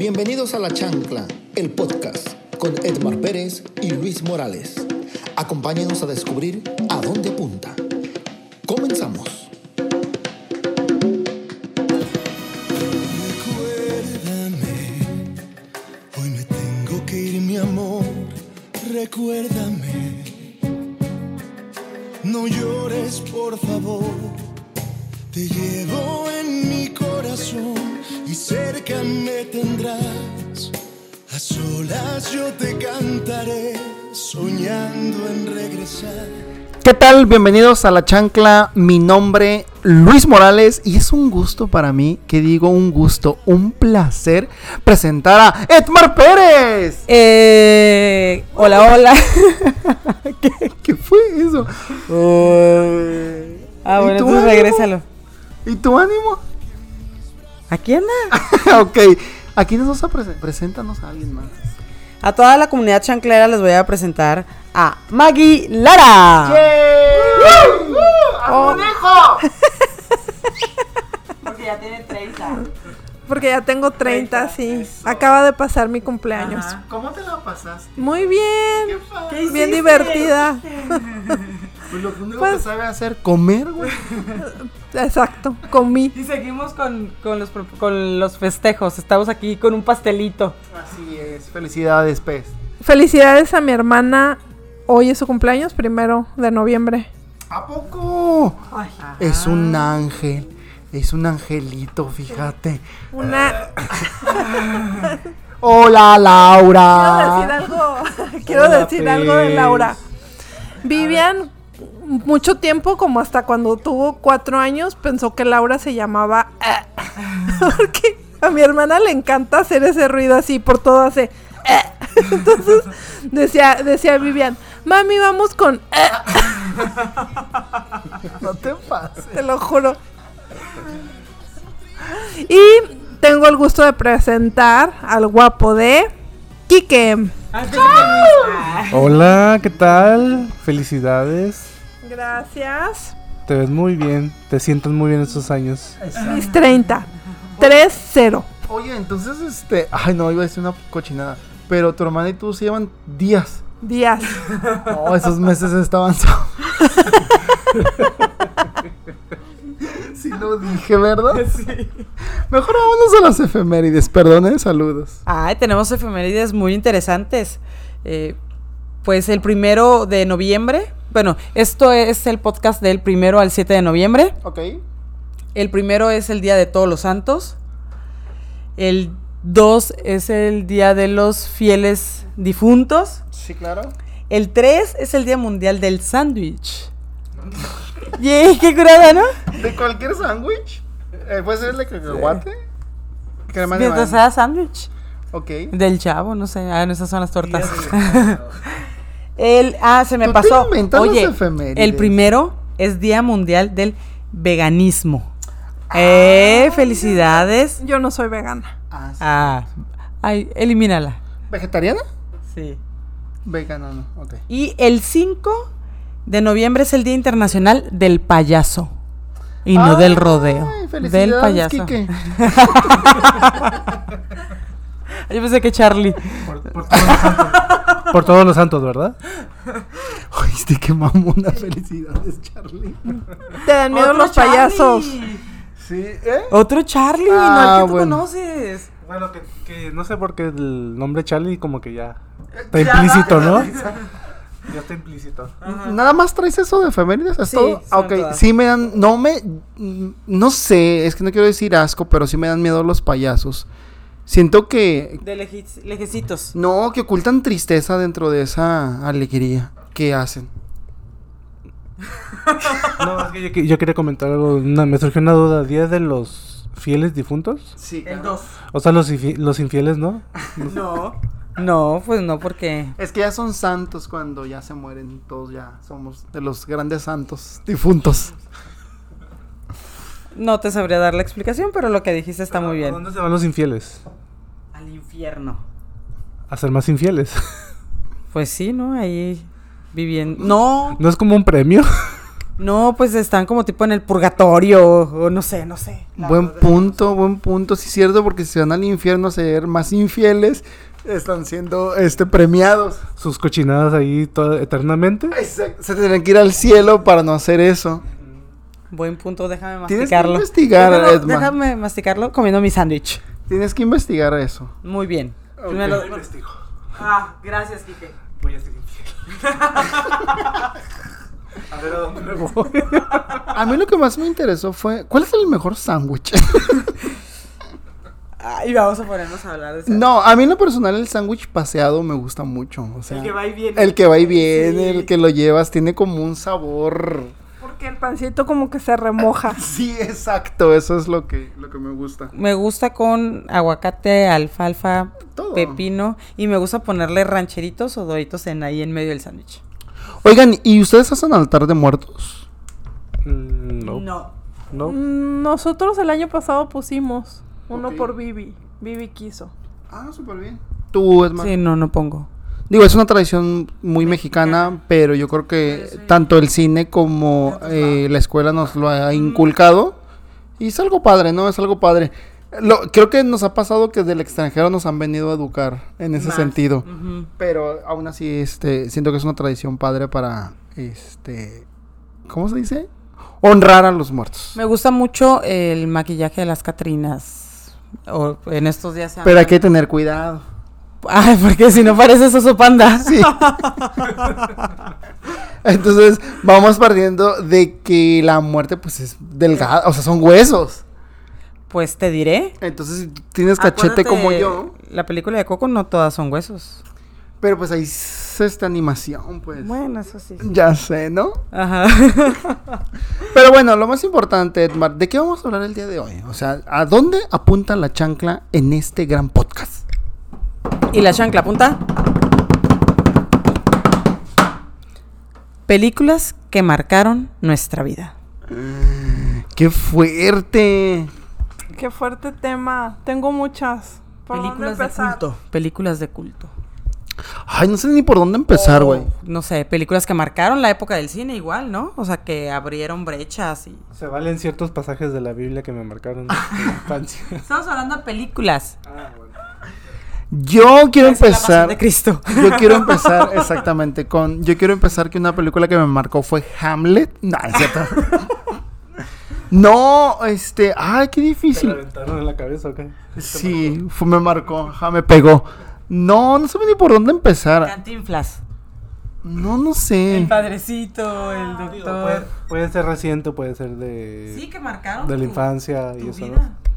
Bienvenidos a La Chancla, el podcast con Edmar Pérez y Luis Morales. Acompáñenos a descubrir a dónde apunta. Comenzamos. Recuérdame, hoy me tengo que ir, mi amor. Recuérdame, no llores, por favor. Te llevo yo te cantaré, soñando en regresar. ¿Qué tal? Bienvenidos a La Chancla. Mi nombre Luis Morales y es un gusto para mí, que digo un gusto, un placer presentar a Edmar Pérez. Eh, hola, hola. ¿Qué, qué fue eso? ah, ¿Y bueno, entonces ánimo? regrésalo. ¿Y tu ánimo? ¿Aquí anda? ok, aquí nos vas a presentar. Preséntanos a alguien más. A toda la comunidad chanclera les voy a presentar a Maggie Lara. ¡A conejo! Porque ya tiene 30. Porque ya tengo 30, sí. Acaba de pasar mi cumpleaños. ¿Cómo te la pasaste? Muy bien. padre. Bien divertida. Pues lo único Pues- que sabe hacer comer, güey. Exacto. Comí. Y seguimos con, con los, con los festejos. Estamos aquí con un pastelito. Así es. Felicidades, pez. Felicidades a mi hermana. Hoy es su cumpleaños, primero de noviembre. ¿A poco? Es un ángel. Es un angelito, fíjate. Una. Hola, Quiero Laura. decir algo. Quiero Hola, decir algo de. Laura. Vivian mucho tiempo, como hasta cuando tuvo cuatro años, pensó que Laura se llamaba. Porque a mi hermana le encanta hacer ese ruido así, por todo hace. Entonces decía, decía Vivian, mami, vamos con. No te pases. Te lo juro. Y tengo el gusto de presentar al guapo de Quique. Hola, ¿qué tal? Felicidades. Gracias. Te ves muy bien, te sientas muy bien estos años. Mis 30. 3-0. Oye, entonces, este. Ay, no, iba a decir una cochinada. Pero tu hermana y tú se llevan días. Días. No, esos meses estaban. sí lo dije, ¿verdad? Sí. Mejor vámonos a las efemérides. Perdone, saludos. Ay, tenemos efemérides muy interesantes. Eh, pues el primero de noviembre. Bueno, esto es el podcast del primero al 7 de noviembre. Ok. El primero es el Día de Todos los Santos. El 2 es el Día de los Fieles Difuntos. Sí, claro. El 3 es el Día Mundial del Sándwich. Yay, qué curada, ¿no? ¿De cualquier sándwich? Eh, ¿Puede ser el de cacahuate? De Mientras sea sándwich. Ok. Del chavo, no sé. Ah, no, esas son las tortas. el, ah, se me Tú pasó. Oye, el primero es Día Mundial del Veganismo. Eh, felicidades. Yo no soy vegana. Ah, sí. Ah, ay, elimínala. ¿Vegetariana? Sí. Vegana, no. Ok. Y el 5 de noviembre es el Día Internacional del Payaso. Y no del Ay, rodeo. Del felicidades, payaso. Quique. Yo pensé que Charlie. Por todos los santos, ¿verdad? Oíste qué mamona. Felicidades, Charlie. Te dan miedo los payasos. Sí, ¿eh? Otro Charlie, no Ah, tú bueno. conoces. Bueno, que, que no sé por qué el nombre Charlie como que ya está implícito, ¿no? Ya está implícito. Nada más traes eso de efemérides, ¿es Sí, todo? ok, todas. sí me dan, no me, mm, no sé, es que no quiero decir asco, pero sí me dan miedo los payasos. Siento que, De lejecitos. no, que ocultan tristeza dentro de esa alegría que hacen. No, es que yo, yo quería comentar algo. una- me surgió una duda. ¿Día de los fieles difuntos? Sí, El 2. O sea, los, infi- los infieles, ¿no? No. No, pues no, porque. Es que ya son santos cuando ya se mueren, todos ya somos de los grandes santos difuntos. No te sabría dar la explicación, pero lo que dijiste está muy ¿A bien. dónde se van los infieles? Al infierno. A ser más infieles. Pues sí, ¿no? Ahí viviendo. No. ¿No es como un premio? No, pues están como tipo en el purgatorio o, no sé, no sé. Buen verdad, punto, buen punto, sí es cierto, porque si se van al infierno a ser más infieles, están siendo este premiados. Sus cochinadas ahí toda- eternamente. Exacto, Se tienen que ir al cielo para no hacer eso. Buen punto, déjame Tienes que masticarlo. investigar, Edma. Déjame masticarlo comiendo mi sándwich. Tienes que investigar eso. Muy bien. Ok. Me lo- Yo investigo. Ah, gracias, Kike. Voy a ser a ver a dónde me voy. A mí lo que más me interesó fue, ¿cuál es el mejor sándwich? Ay, vamos a ponernos a hablar de eso. no, a mí en lo personal el sándwich paseado me gusta mucho. O sea, El que va y viene. El que va y viene, Sí. el que lo llevas, tiene como un sabor. Porque el pancito como que se remoja. Sí, exacto, eso es lo que, lo que me gusta. Me gusta con aguacate, alfalfa, Todo. pepino y me gusta ponerle rancheritos o doritos en ahí en medio del sándwich. Oigan, ¿y ustedes hacen altar de muertos? Mm, No. No. No. Mm, Nosotros el año pasado pusimos uno por Vivi. Vivi quiso. Ah, súper bien. Tú, Edma. Sí, no, no pongo. Digo, es una tradición muy mexicana, pero yo creo que tanto el cine como eh, la escuela nos lo ha inculcado. Y es algo padre, ¿no? Es algo padre. Lo, creo que nos ha pasado que del extranjero nos han venido a educar en ese Más. sentido. Pero aún así, este, siento que es una tradición padre para, este, ¿cómo se dice? Honrar a los muertos. Me gusta mucho el maquillaje de las Catrinas. O en estos días se Pero hay que tener cuidado. Ay, porque si no parece Oso Panda. Sí. Entonces, vamos partiendo de que la muerte, pues, es delgada, o sea, son huesos. Pues te diré. Entonces, si tienes cachete Acuérdate, como yo, La película de Coco no todas son huesos. pero pues ahí es esta animación, pues. Bueno, eso sí. Ya sé, ¿no? Ajá. Pero bueno, lo más importante, Edmar, ¿de qué vamos a hablar el día de hoy? O sea, ¿a dónde apunta la chancla en este gran podcast? ¿Y la chancla punta? Películas que marcaron nuestra vida. ¡Qué fuerte! Qué fuerte tema. Tengo muchas. ¿Por dónde Películas de culto. Películas de culto. Ay, no sé ni por dónde empezar, güey. O, No sé, películas que marcaron la época del cine igual, ¿no? O sea, que abrieron brechas y... Se valen ciertos pasajes de la Biblia que me marcaron en la infancia. Estamos hablando de películas. Yo quiero la empezar. de Cristo. Yo quiero empezar exactamente con. Yo quiero empezar que una película que me marcó fue Hamlet. No, es cierto. No, este. Ay, qué ¿Se difícil. la aventaron en la cabeza o qué? Sí, fue, me marcó. Ajá, me pegó. No, no sé ni por dónde empezar. Cantinflas. No, no sé. El padrecito, el Digo, doctor. puede, puede ser reciente, puede ser de, Sí, que marcaron de la tu- infancia y tu eso. ¿no?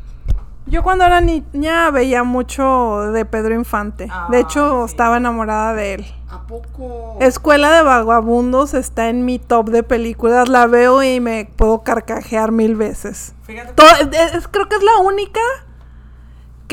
Yo cuando era niña veía mucho de Pedro Infante. de hecho, sí. estaba enamorada de él. ¿A poco? Escuela de Vagabundos está en mi top de películas. La veo y me puedo carcajear mil veces. Fíjate To- es- es- creo que es la única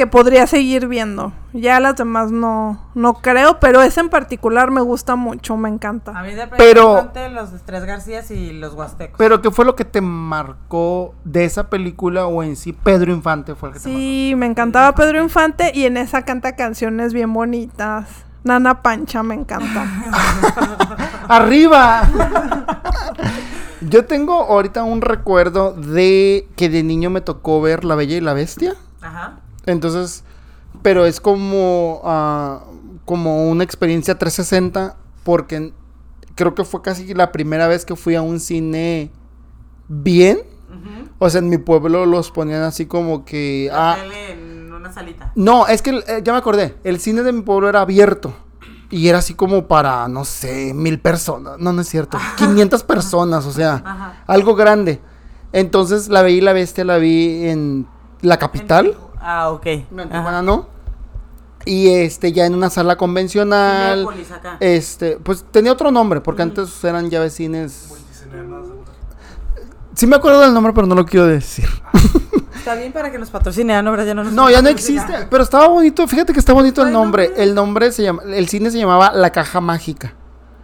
que podría seguir viendo. Ya las demás no, no creo, pero esa en particular me gusta mucho, me A encanta. mí de Pero- los de Tres Garcías y los Huastecos. Pero, ¿qué fue lo que te marcó de esa película o en sí Pedro Infante fue el que te Sí, me encantaba Pedro Infante y en esa canta canciones bien bonitas. Nana Pancha me encanta. ¡Arriba! Yo tengo ahorita un recuerdo de que de niño me tocó ver La Bella y la Bestia. Ajá. Entonces, pero es como, ah, como una experiencia 360 porque creo que fue casi la primera vez que fui a un cine bien. O sea, en mi pueblo los ponían así como que... La ah, tele en una salita. no, es que eh, ya me acordé. El cine de mi pueblo era abierto. Y era así como para, no sé, mil personas. No, no es cierto. 500 personas, o sea, Ajá. algo grande. Entonces la vi y la bestia la vi en la capital. Ah, ok. No, en. Tijuana no. Y este, ya en una sala convencional. Cinépolis acá. Este, pues tenía otro nombre, porque antes eran llaves cines. Sí me acuerdo del nombre, pero no lo quiero decir. Está bien para que nos patrocinen, ¿no? ¿Verdad? Ya no nos No, ya no existe. Pero estaba bonito, fíjate que está bonito el ¿Cuál nombre. nombre? El nombre se llama, el cine se llamaba La Caja Mágica.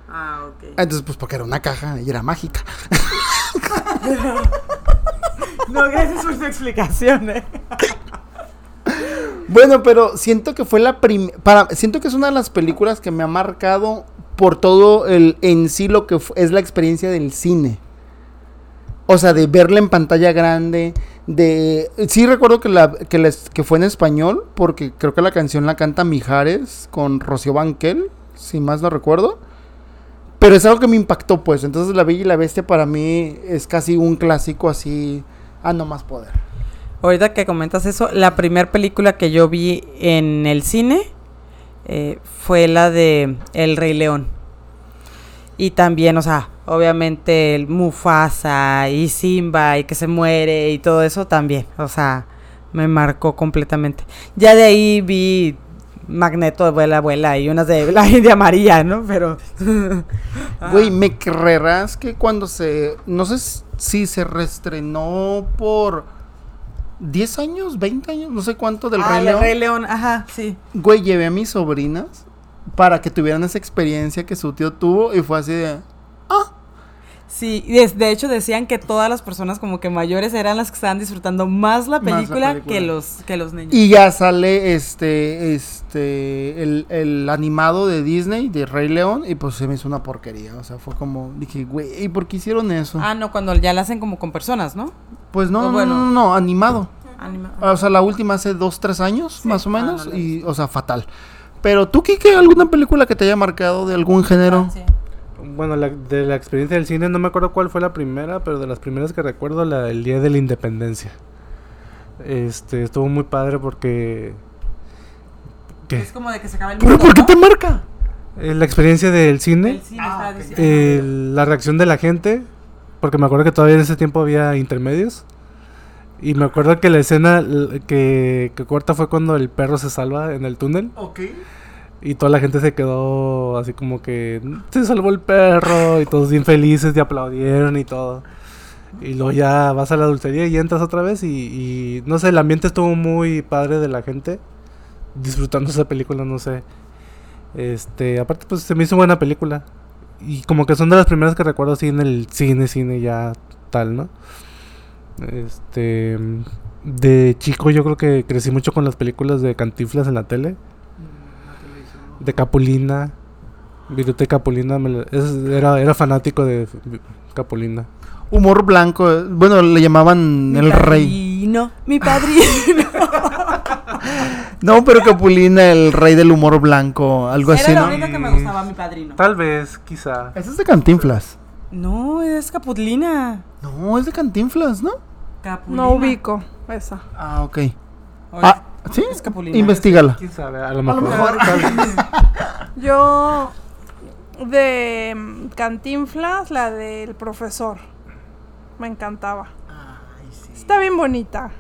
Ah, ok. Entonces, pues porque era una caja y era mágica. No, gracias por tu explicación, eh. Bueno, pero siento que fue la primera, siento que es una de las películas que me ha marcado por todo el, en sí lo que es la experiencia del cine. O sea, de verla en pantalla grande, de... Sí recuerdo que, la, que, que fue en español, porque creo que la canción la canta Mijares con Rocío Banquel, si más no recuerdo. Pero es algo que me impactó, pues. Entonces La Bella y la Bestia para mí es casi un clásico así, a no más poder. Ahorita que comentas eso, la primera película que yo vi en el cine eh, fue la de El Rey León. Y también, o sea, obviamente el Mufasa y Simba y que se muere y todo eso también, o sea, me marcó completamente. Ya de ahí vi Magneto de Vuela Vuela y unas de la India Amarilla, ¿no? Pero... Güey, me creerás que cuando se. No sé si se reestrenó por 10 años, 20 años, no sé cuánto del Ah, Rey León. Rey León, ajá, sí. Güey, llevé a mis sobrinas para que tuvieran esa experiencia que su tío tuvo y fue así de. Sí, y de, de hecho decían que todas las personas como que mayores eran las que estaban disfrutando más la Más la película, que los que los niños. Y ya sale este. Este. El, el animado de Disney, de Rey León, y pues se me hizo una porquería. O sea, fue como. Dije, güey, ¿y por qué hicieron eso? Ah, no, cuando ya la hacen como con personas, ¿no? pues no, no, bueno. no, no, no, animado. Anima- O sea, la última hace dos, tres años, más o Ah, menos. no y, o sea, fatal. Pero tú, Kike, ¿alguna película que te haya marcado de algún género? Sí. Bueno, la- de la experiencia del cine, no me acuerdo cuál fue la primera, pero de las primeras que recuerdo, la el Día de la Independencia. Este, estuvo muy padre porque... ¿Qué? Es como de que se acaba el ¿Pero mundo, por qué ¿no? te marca? Eh, La experiencia del cine, El el- la reacción de la gente, porque me acuerdo que todavía en ese tiempo había intermedios. Y me acuerdo que la escena que, que corta fue cuando el perro se salva en el túnel. Ok. Y toda la gente se quedó así como que se salvó el perro y todos bien felices y aplaudieron y todo. Y luego ya vas a la dulcería y entras otra vez y, y no sé, el ambiente estuvo muy padre de la gente disfrutando esa película, no sé. Este, aparte pues se me hizo buena película. Y como que son de las primeras que recuerdo así en el cine, cine ya tal, ¿no? Este, de chico yo creo que crecí mucho con las películas de Cantinflas en la tele de Capulina. Viruté Capulina. me la- es- era, era fanático de Capulina. Humor blanco. Bueno, le llamaban Mi el rey. padrino, mi padrino. No, pero Capulina, el rey del humor blanco. Algo así, Era lo ¿no? único que me gustaba, mi padrino. Tal vez, quizá. Ese es de Cantinflas. No, es Capulina. No, es de Cantinflas, ¿no? Capulina. No ubico esa. Ah, ok. Oye, Ah, ¿sí? Es Capulina. Investígala. ¿Quién sabe? A lo mejor. mejor. tal vez. Yo de mm, Cantinflas, la del profesor. Me encantaba. Está bien bonita.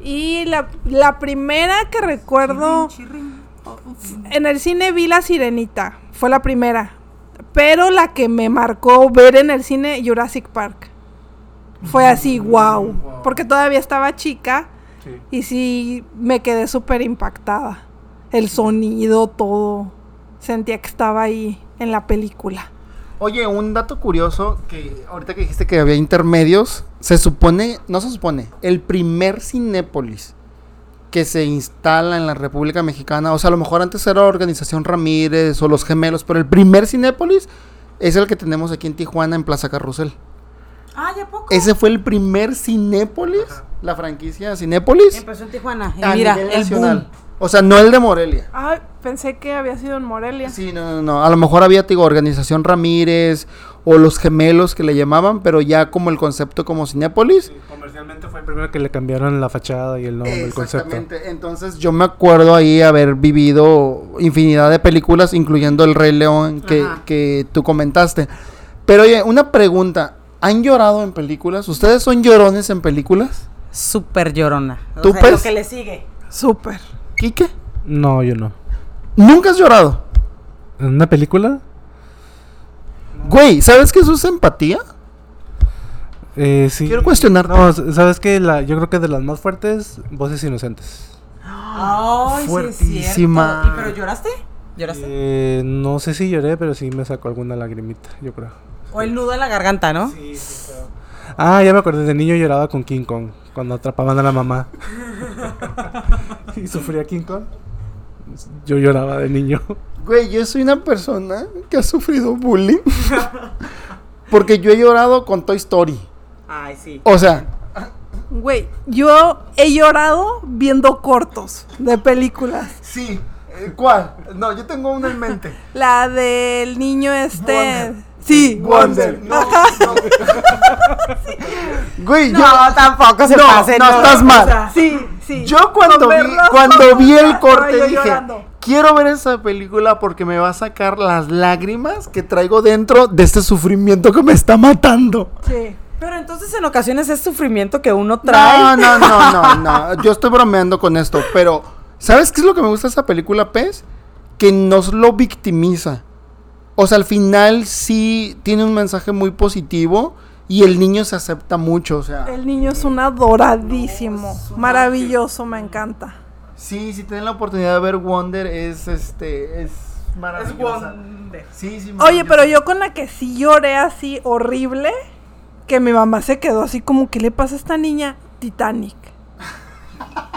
Y la, la primera que recuerdo en el cine vi La Sirenita. Fue la primera. Pero la que me marcó ver en el cine Jurassic Park. Fue así, wow. Porque todavía estaba chica. Sí. Y sí me quedé súper impactada. El sonido, todo. Sentía que estaba ahí en la película. Oye, un dato curioso que ahorita que dijiste que había intermedios, se supone, no se supone, el primer Cinépolis que se instala en la República Mexicana, o sea, a lo mejor antes era Organización Ramírez o Los Gemelos, pero el primer Cinépolis es el que tenemos aquí en Tijuana en Plaza Carrusel. Ah, ¿ya poco? Ese fue el primer Cinépolis, la franquicia Cinépolis Empezó en Tijuana. Y a mira, nivel el nacional. boom. O sea, no el de Morelia. Ay, pensé que había sido en Morelia. Sí, no, no, no. A lo mejor había, digo, Organización Ramírez o los gemelos que le llamaban, pero ya como el concepto como Cinépolis. Comercialmente fue el primero que le cambiaron la fachada y el nombre, el concepto. Exactamente. Entonces yo me acuerdo ahí haber vivido infinidad de películas, incluyendo El Rey León que, que tú comentaste. Pero oye, una pregunta. ¿Han llorado en películas? ¿Ustedes son llorones en películas? Súper llorona. O ¿Tú, sea, pues? Lo que le sigue. Súper. ¿Quique? No, yo no. ¿Nunca has llorado? ¿En una película? Güey, ¿sabes qué eso es empatía? Eh, sí. Quiero cuestionarte. No, ¿sabes qué? La, yo creo que de las más fuertes, Voces Inocentes. Ay, Fuertísima. Sí es cierto. ¿Y pero lloraste? ¿Lloraste? Eh, no sé si lloré, pero sí me sacó alguna lagrimita, yo creo. O el nudo en la garganta, ¿no? Ah, ya me acordé, de niño lloraba con King Kong, cuando atrapaban a la mamá. y sufría King Kong. Yo lloraba de niño. Güey, yo soy una persona que ha sufrido bullying. Porque yo he llorado con Toy Story. Ay, sí. O sea, Güey, yo he llorado viendo cortos de películas. sí. eh, ¿Cuál? No, yo tengo una en mente. La del niño este. Sí, Wonder. No, no. Güey, yo. No, tampoco se no, pasen, no, no. estás mal. O sea, Sí, sí. Yo cuando vi, cuando vi el corte dije, llorando. quiero ver esa película porque me va a sacar las lágrimas que traigo dentro de este sufrimiento que me está matando. Sí. Pero entonces en ocasiones es sufrimiento que uno trae. No, no, no, no, no. Yo estoy bromeando con esto, pero ¿sabes qué es lo que me gusta de esa película, Pez? Que nos lo victimiza. O sea, al final sí tiene un mensaje muy positivo y el niño se acepta mucho, o sea. El niño es un adoradísimo. No, es un Maravilloso, me encanta. Sí, si tienen la oportunidad de ver Wonder es este es maravillosa. Sí, sí. Oye, pero yo con la que sí lloré así horrible, que mi mamá se quedó así como, ¿qué le pasa a esta niña? Titanic.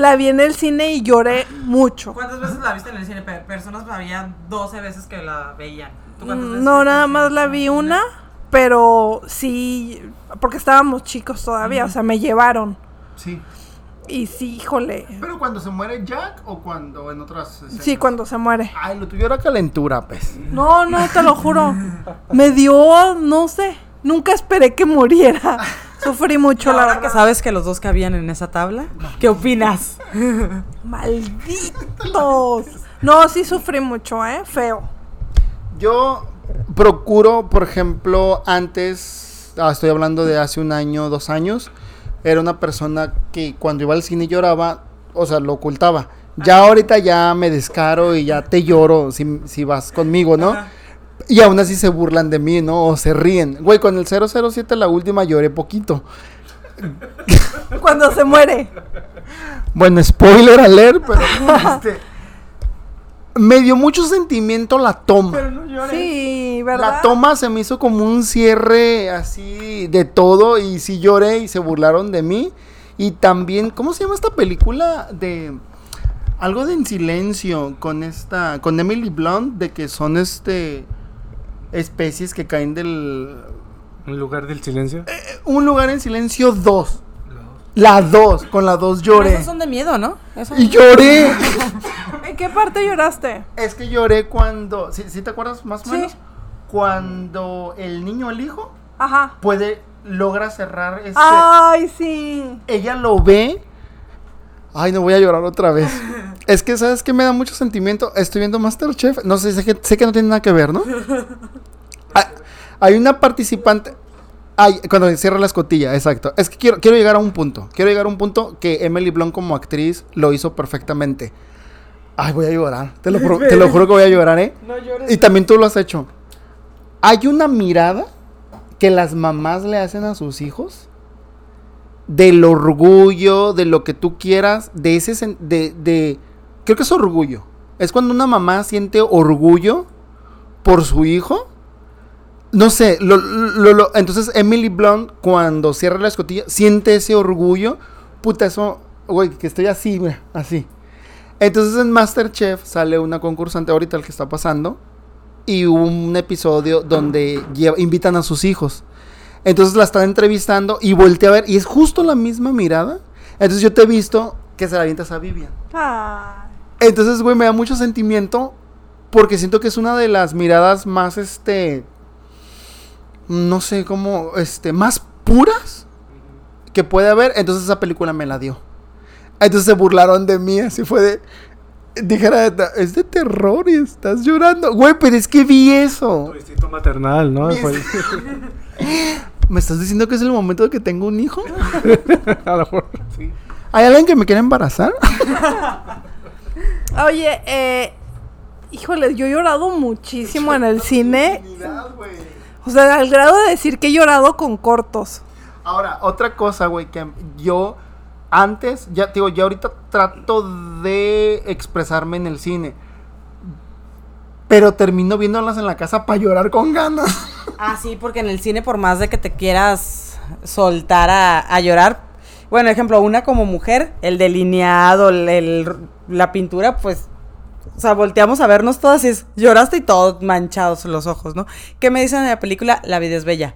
La vi en el cine y lloré mucho. ¿Cuántas veces la viste en el cine? Pe- Personas había 12 veces que la veían. ¿Tú veces No, nada más la vi una, pero sí, porque estábamos chicos todavía, o sea, me llevaron. Sí. Y sí, híjole. Pero cuando se muere Jack o cuando en otras escenas? Sí, cuando se muere. Ay, lo tuyo era calentura, pues. No, no, te lo juro. Me dio, no sé, nunca esperé que muriera. Sufrí mucho, la verdad. que sabes que los dos cabían en esa tabla, ¿qué opinas? Malditos. No, sí sufrí mucho, ¿eh? Feo. Yo procuro, por ejemplo, antes, ah, estoy hablando de hace un año, dos años, era una persona que cuando iba al cine lloraba, o sea, lo ocultaba. Ya ahorita ya me descaro y ya te lloro si, si vas conmigo, ¿no? Ajá. Y aún así se burlan de mí, ¿no? O se ríen. Güey, con el 007 la última lloré poquito. Cuando se muere. Bueno, spoiler alert, pero este, me dio mucho sentimiento la toma. Sí, ¿verdad? La toma se me hizo como un cierre así de todo y sí lloré y se burlaron de mí. Y también, ¿cómo se llama esta película de algo de en silencio con esta con Emily Blunt de que son este especies que caen del En lugar del silencio. un lugar en silencio 2. La 2, con la 2 Pero lloré. esos son de miedo, ¿no? Y lloré. ¿En qué parte lloraste? es que lloré cuando, ¿sí, sí te acuerdas más o Sí. menos? Cuando el niño, el hijo, Ajá. puede logra cerrar este Ay, sí. ella lo ve. Ay, no voy a llorar otra vez. es que, ¿sabes qué? Me da mucho sentimiento. Estoy viendo Masterchef. No sé, sé que, sé que no tiene nada que ver, ¿no? Ah, Hay una participante. Ay, cuando cierra la escotilla, exacto. Es que quiero, quiero llegar a un punto. Quiero llegar a un punto que Emily Blunt como actriz lo hizo perfectamente. Ay, voy a llorar. Te lo, te lo juro que voy a llorar, ¿eh? Y también tú lo has hecho. Hay una mirada que las mamás le hacen a sus hijos del orgullo, de lo que tú quieras, de ese de, de creo que es orgullo. Es cuando una mamá siente orgullo por su hijo. No sé, lo- lo- entonces Emily Blunt cuando cierra la escotilla siente ese orgullo. Puta, eso, güey, que estoy así, mira, así. Entonces en Masterchef sale una concursante ahorita el que está pasando y un episodio donde invitan a sus hijos. Entonces la están entrevistando y voltea a ver y es justo la misma mirada. Entonces yo te he visto que se la avientas a Vivian. Ay. Entonces, güey, me da mucho sentimiento porque siento que es una de las miradas más, este, no sé cómo, este, más puras que puede haber. Entonces esa película me la dio. Entonces se burlaron de mí, así fue de... Dijera, es de terror y estás llorando. Güey, pero es que vi eso. Tu instinto maternal, ¿no? ¿Me estás diciendo que es el momento de que tengo un hijo? a lo mejor, sí. ¿Hay alguien que me quiera embarazar? Oye, eh, híjole, yo he llorado muchísimo en el cine. O sea, al grado de decir que he llorado con cortos. Ahora, otra cosa, güey, que yo antes, ya digo, ya ahorita trato de expresarme en el cine. Pero termino viéndolas en la casa para llorar con ganas. Ah, sí, porque en el cine, por más de que te quieras soltar a, a llorar, bueno, ejemplo, una como mujer, el delineado, el, el- la pintura, pues, o sea, volteamos a vernos todas y es, lloraste y todos manchados los ojos, ¿no? ¿Qué me dicen de la película La vida es bella?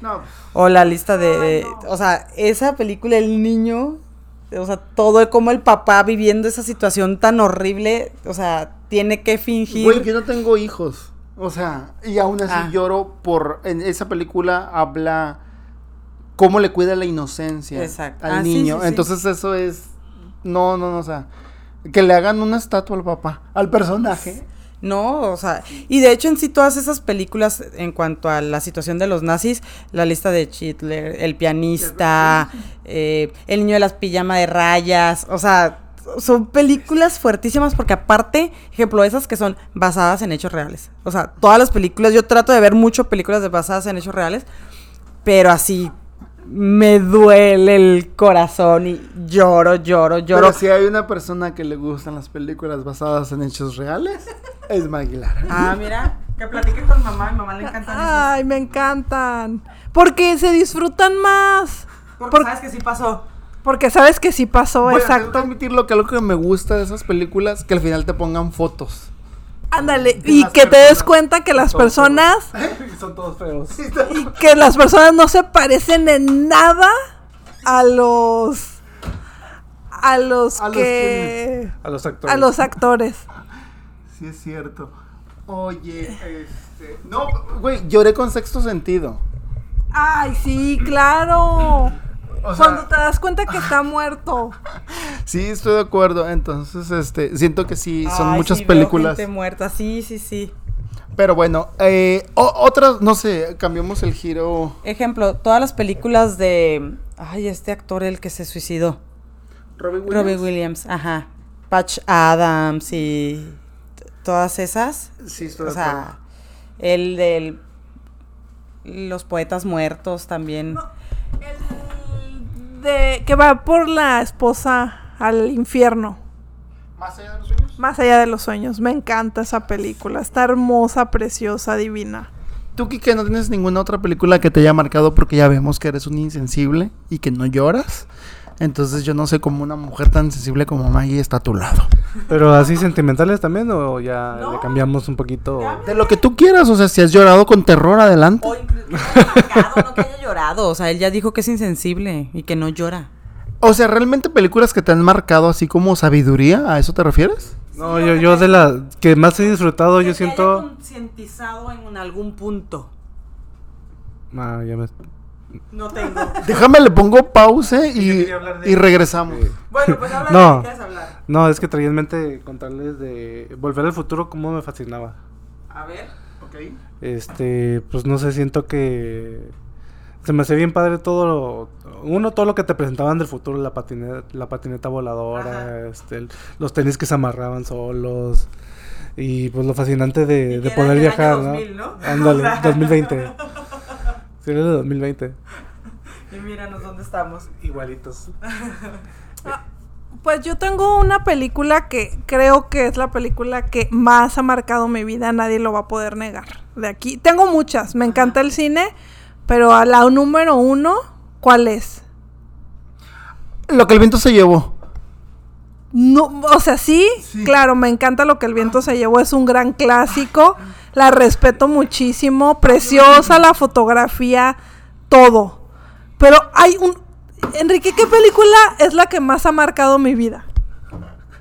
No, O la lista de... O sea, esa película, el niño... O sea, todo como el papá viviendo esa situación tan horrible. O sea, tiene que fingir... Güey, yo no tengo hijos. O sea, y aún así Ah. lloro por... En esa película habla cómo le cuida la inocencia Exacto. al Ah, sí, niño. sí, sí. Entonces eso es... No, no, no, o sea... Que le hagan una estatua al papá, al personaje. No, o sea, y de hecho en sí todas esas películas en cuanto a la situación de los nazis, la lista de Hitler, el pianista, eh, el niño de las pijamas de rayas, o sea, son películas fuertísimas porque aparte, ejemplo, esas que son basadas en hechos reales. O sea, todas las películas, yo trato de ver mucho películas basadas en hechos reales, pero así me duele el corazón y lloro, lloro, lloro. Pero si hay una persona que le gustan las películas basadas en hechos reales, es Maguilar. Ah, mira, que platique con mamá, mi mamá le encantan. Ay, me encantan. Porque se disfrutan más. Porque Por- sabes que sí pasó. Porque sabes que sí pasó, Bueno, tengo que exacto. admitirlo que algo que me gusta de esas películas que al final te pongan fotos. Ándale. Y que te des cuenta que las personas. Son todos feos. Y que las personas no se parecen en nada a los. A los A los que. A los actores. A los actores. Sí, es cierto. Oye, este. No, güey, lloré con sexto sentido. Ay, sí, claro. O sea- Cuando te das cuenta que está muerto. Sí, estoy de acuerdo. Entonces, este, siento que sí, son Ay, muchas sí, veo películas. gente muerta, sí, sí, sí. Pero bueno, eh, otras, no sé, cambiamos el giro. Ejemplo, todas las películas de. Ay, este actor, el que se suicidó. Robbie Williams. Robbie Williams, ajá. Patch Adams y. Todas esas. Sí, estoy O de acuerdo. sea, el del. Los poetas muertos también. El de que va por la esposa al infierno. ¿Más allá de los sueños? Más allá de los sueños. Me encanta esa película. Está hermosa, preciosa, divina. Tú, Kike, no tienes ninguna otra película que te haya marcado porque ya vemos que eres un insensible y que no lloras. Entonces yo no sé cómo una mujer tan sensible como Maggie está a tu lado. Pero así sentimentales también o ya le cambiamos un poquito. De lo que tú quieras, o sea, si has llorado con terror, adelante. O incluso no que haya llorado. O sea, él ya dijo que es insensible y que no llora. O sea, realmente películas que te han marcado así como sabiduría, ¿a eso te refieres? No, yo, yo de la que más he disfrutado, yo siento. concientizado en algún punto. Ah, ya me- No tengo. Déjame, le pongo pause y, y regresamos. Bueno, pues habla No. de lo que quieras hablar. No, es que traía en mente contarles de Volver al futuro, cómo me fascinaba. A ver. Este, pues no sé, siento que se me hace bien padre todo lo, uno todo lo que te presentaban del futuro, la patineta, la patineta voladora, este, el- los tenis que se amarraban solos y pues lo fascinante de, poder viajar, año ¿no? 2000, ¿no? Ándale, O sea. 2020. Sí, era de 2020. Y míranos dónde estamos. Igualitos. Pues yo tengo una película que creo que es la película que más ha marcado mi vida, nadie lo va a poder negar. De aquí, tengo muchas, me encanta el cine, pero a la número uno, ¿cuál es? Lo que el viento se llevó. No, o sea, sí, claro, me encanta lo que el viento se llevó, es un gran clásico, la respeto muchísimo, preciosa la fotografía, todo. Pero hay un... Enrique, ¿qué película es la que más ha marcado mi vida?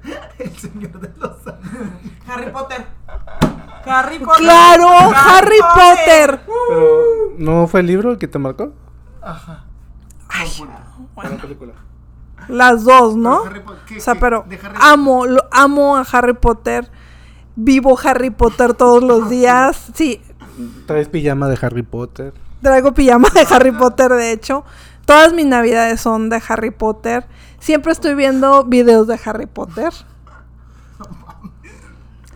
Harry Potter. Harry Potter. Claro, Harry Potter. Pero ¿no fue el libro el que te marcó? Ay, La película. las dos, ¿no? Harry Po- ¿qué- O sea, qué- pero amo, lo, amo a Harry Potter. Vivo Harry Potter todos los días. Sí, Traes pijama de Harry Potter. traigo pijama de Harry Potter, de hecho. Todas mis navidades son de Harry Potter. Siempre estoy viendo videos de Harry Potter.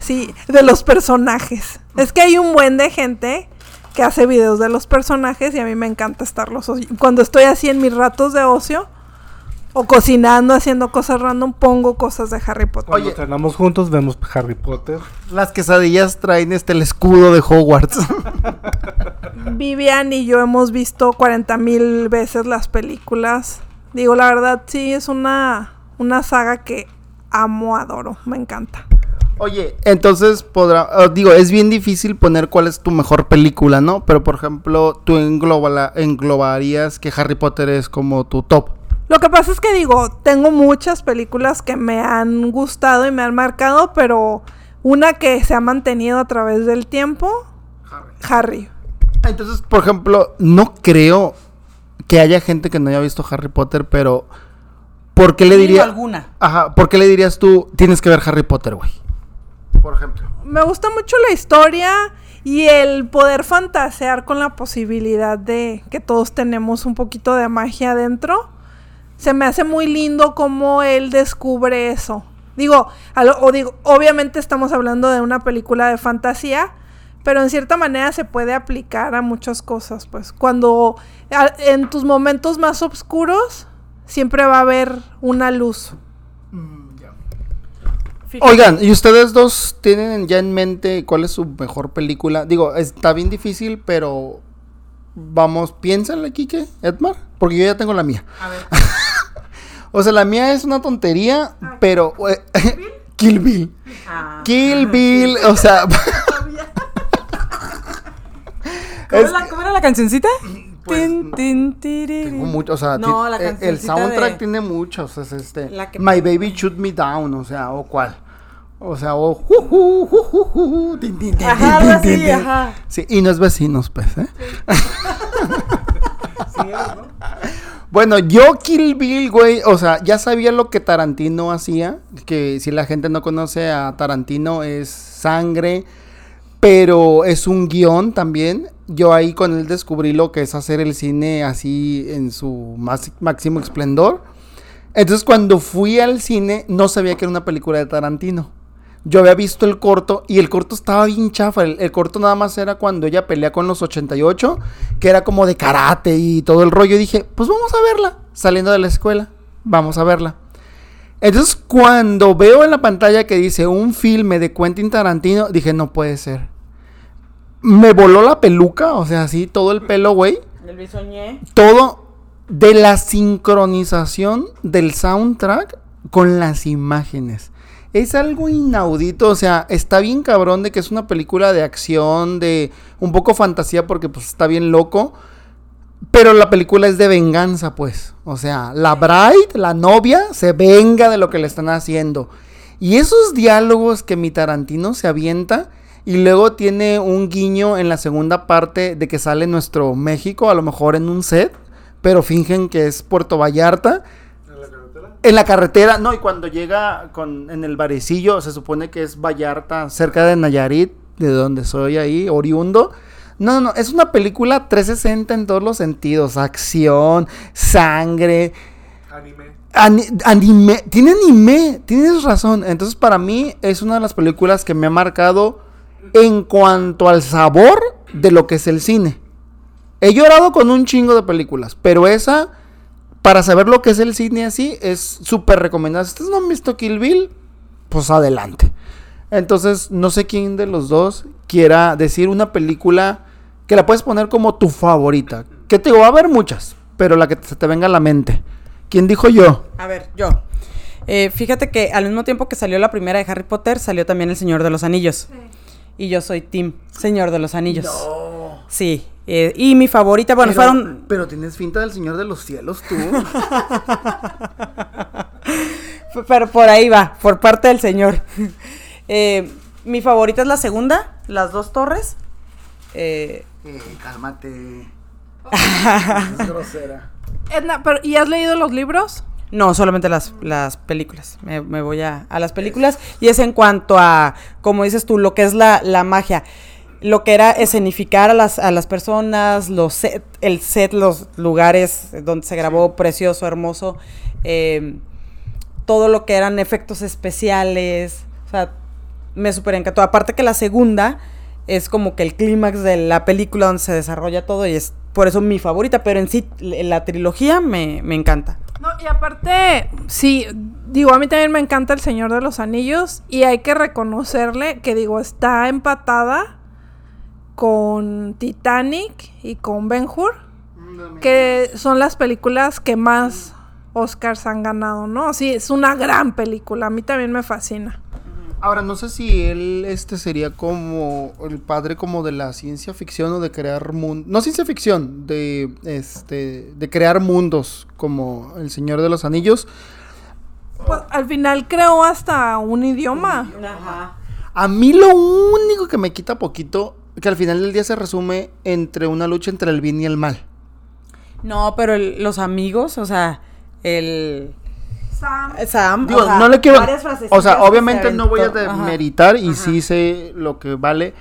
Sí, de los personajes. Es que hay un buen de gente que hace videos de los personajes y a mí me encanta estarlos. Cuando estoy así en mis ratos de ocio o cocinando, haciendo cosas random, pongo cosas de Harry Potter. Cuando Oye. cenamos juntos vemos Harry Potter. Las quesadillas traen este el escudo de Hogwarts. Vivian y yo hemos visto 40 mil veces las películas. Digo, la verdad, sí, es una, una saga que amo, adoro, me encanta. Oye, entonces podrá, ah, digo, es bien difícil poner cuál es tu mejor película, ¿no? Pero por ejemplo, tú englobala- englobarías que Harry Potter es como tu top. Lo que pasa es que digo, tengo muchas películas que me han gustado y me han marcado, pero una que se ha mantenido a través del tiempo, Harry. Entonces, por ejemplo, no creo que haya gente que no haya visto Harry Potter, pero ¿por qué le Mínimo diría? alguna. Ajá, ¿por qué le dirías tú tienes que ver Harry Potter, güey? Por ejemplo. Me gusta mucho la historia y el poder fantasear con la posibilidad de que todos tenemos un poquito de magia adentro. Se me hace muy lindo cómo él descubre eso. Digo, o digo, obviamente estamos hablando de una película de fantasía, pero en cierta manera se puede aplicar a muchas cosas, pues cuando en tus momentos más oscuros siempre va a haber una luz. Fíjate. Oigan, ¿y ustedes dos tienen ya en mente cuál es su mejor película? Digo, está bien difícil, pero vamos, piénsenle, Kike, Edmar, porque yo ya tengo la mía. A ver. O sea, la mía es una tontería, pero eh, Kill Bill. Ah. Kill Bill, o sea, ¿Cómo, es- era la- cómo era la cancioncita? Pues, Tin, tin, tengo mucho, o sea, No, ti- la eh, el soundtrack de- tiene muchos, es este, My Baby Shoot Me Down, o sea, o cuál. O sea, o ju, ju. Sí, y no es vecinos, pues, ¿eh? Bueno, yo Kill Bill, güey, o sea, ya sabía lo que Tarantino hacía, que si la gente no conoce a Tarantino es sangre, pero es un guion también. Yo ahí con él descubrí lo que es hacer el cine así en su más, máximo esplendor. Entonces cuando fui al cine no sabía que era una película de Tarantino. Yo había visto el corto y el corto estaba bien chafa. El, el corto nada más era cuando ella pelea con los 88, que era como de karate y todo el rollo. Y dije, pues vamos a verla. Saliendo de la escuela, vamos a verla. Entonces cuando veo en la pantalla que dice un filme de Quentin Tarantino, dije, no puede ser. Me voló la peluca, o sea, así todo el pelo, güey El bisoñé. todo de la sincronización del soundtrack con las imágenes. Es algo inaudito, o sea, está bien cabrón de que es una película de acción, de un poco fantasía porque pues está bien loco, pero la película es de venganza, pues. O sea, la bride, la novia, se venga de lo que le están haciendo. Y esos diálogos que mi Tarantino se avienta y luego tiene un guiño en la segunda parte de que sale nuestro México, a lo mejor en un set, pero fingen que es Puerto Vallarta. En la carretera, no, y cuando llega con, en el barecillo, se supone que es Vallarta, cerca de Nayarit, de donde soy ahí, oriundo. No, no, no, es una película 360 en todos los sentidos, acción, sangre, Anime. Ani- anime, tiene anime, tienes razón. Entonces, para mí es una de las películas que me ha marcado en cuanto al sabor de lo que es el cine. He llorado con un chingo de películas, pero esa, para saber lo que es el cine así, es súper recomendada. Si ustedes no han visto Kill Bill, pues adelante. Entonces, no sé quién de los dos quiera decir una película que la puedes poner como tu favorita. Que te digo, va a haber muchas, pero la que se te venga a la mente. ¿Quién dijo yo? A ver, yo. Eh, fíjate que al mismo tiempo que salió la primera de Harry Potter, salió también El Señor de los Anillos. Y yo soy Team Señor de los Anillos. Sí. Eh, y mi favorita, bueno, pero, fueron. Pero tienes finta del Señor de los Cielos, tú. Pero por ahí va, por parte del señor. Eh, mi favorita es la segunda, Las Dos Torres. Eh, Eh, cálmate. es grosera. Edna, pero, ¿y has leído los libros? no, solamente las, las películas. Me, me voy a, a las películas. Y es en cuanto a, como dices tú, lo que es la, la magia. Lo que era escenificar a las, a las personas, los set, el set, los lugares donde se grabó, precioso, hermoso. eh, todo lo que eran efectos especiales. O sea, me súper encantó. Aparte que la segunda es como que el clímax de la película donde se desarrolla todo y es por eso mi favorita, pero en sí la trilogía me, me encanta. No, y aparte, sí, digo, a mí también me encanta El Señor de los Anillos y hay que reconocerle que, digo, está empatada con Titanic y con Ben Hur, que son las películas que más Oscars han ganado, ¿no? Sí, es una gran película, a mí también me fascina. Ahora, no sé si él este sería como el padre como de la ciencia ficción o de crear mundos. No ciencia ficción, de este de crear mundos como el Señor de los Anillos. Pues, al final creó hasta un idioma. Ajá. A mí lo único que me quita poquito, que al final del día se resume entre una lucha entre el bien y el mal. No, pero el- los amigos, o sea, el Sam. Sam, Digo, o sea, no le quiero. O sea, se obviamente no voy a. Ajá. demeritar y Ajá. sí sé lo que vale.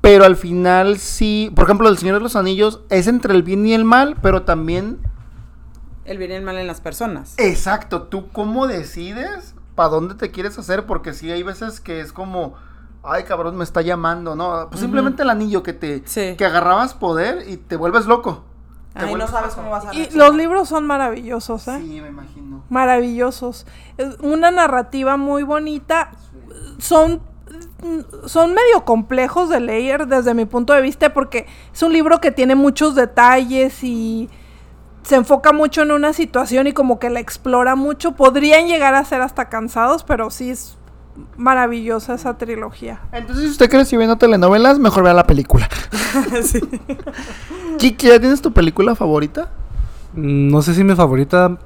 Pero al final sí. Por ejemplo, El Señor de los Anillos es entre el bien y el mal, pero también. El bien y el mal en las personas. Exacto, tú cómo decides para dónde te quieres hacer, porque sí hay veces que es como. Ay, cabrón, me está llamando, ¿no? Pues simplemente el anillo que te. Sí. Que agarrabas poder y te vuelves loco. Te no sabes cómo vas a Y reaccionar. los libros son maravillosos, ¿eh? Sí, me imagino. Maravillosos. Es una narrativa muy bonita. Son, son medio complejos de leer desde mi punto de vista porque es un libro que tiene muchos detalles y se enfoca mucho en una situación y como que la explora mucho. Podrían llegar a ser hasta cansados, pero sí es maravillosa esa trilogía. Entonces, si usted creció viendo telenovelas, mejor vea la película. Sí. Kiki, ¿ya tienes tu película favorita? Mm, No sé si mi favorita.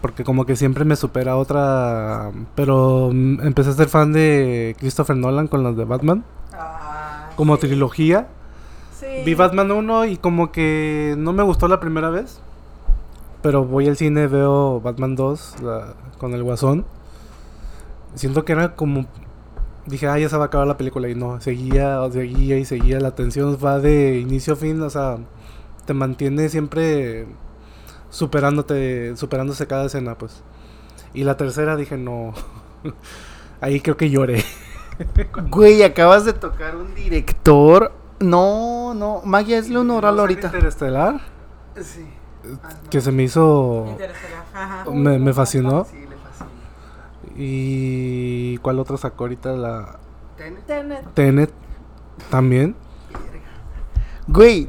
Porque como que siempre me supera otra. Pero mm, empecé a ser fan de Christopher Nolan con las de Batman. Ah, Como trilogía. Sí. Vi Batman 1 y como que no me gustó la primera vez. Pero voy al cine, veo Batman 2 la- con el guasón. Siento que era como... Dije, ah, ya se va a acabar la película. Y no, seguía, seguía y seguía. La tensión va de inicio a fin. O sea, te mantiene siempre superándote, superándose cada escena, pues. Y la tercera dije, no. Ahí creo que lloré. Güey, acabas de tocar un director. No, no. Magia, es un oral ahorita. Interestelar, Sí. que se me hizo... Interestelar, ajá. Me, me fascinó. Sí. ¿Y cuál otro sacó ahorita? La Tenet. Tenet. Tenet también. Güey.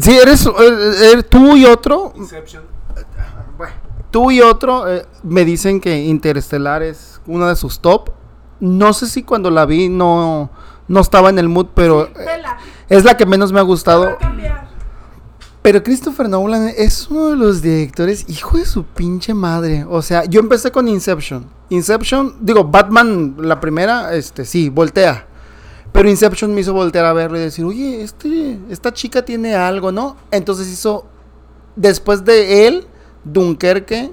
Sí, eres, er- er- tú y otro. Bueno, tú y otro eh, me dicen que Interestelar es una de sus top. No sé si cuando la vi no, no estaba en el mood, pero eh, Vela. es la que menos me ha gustado. Va a cambiar. Pero Christopher Nolan es uno de los directores, hijo de su pinche madre. O sea, yo empecé con Inception. Inception, digo, Batman, la primera, este, sí, voltea. Pero Inception me hizo voltear a verlo y decir, oye, este, esta chica tiene algo, ¿no? Entonces hizo, después de él, Dunkerque.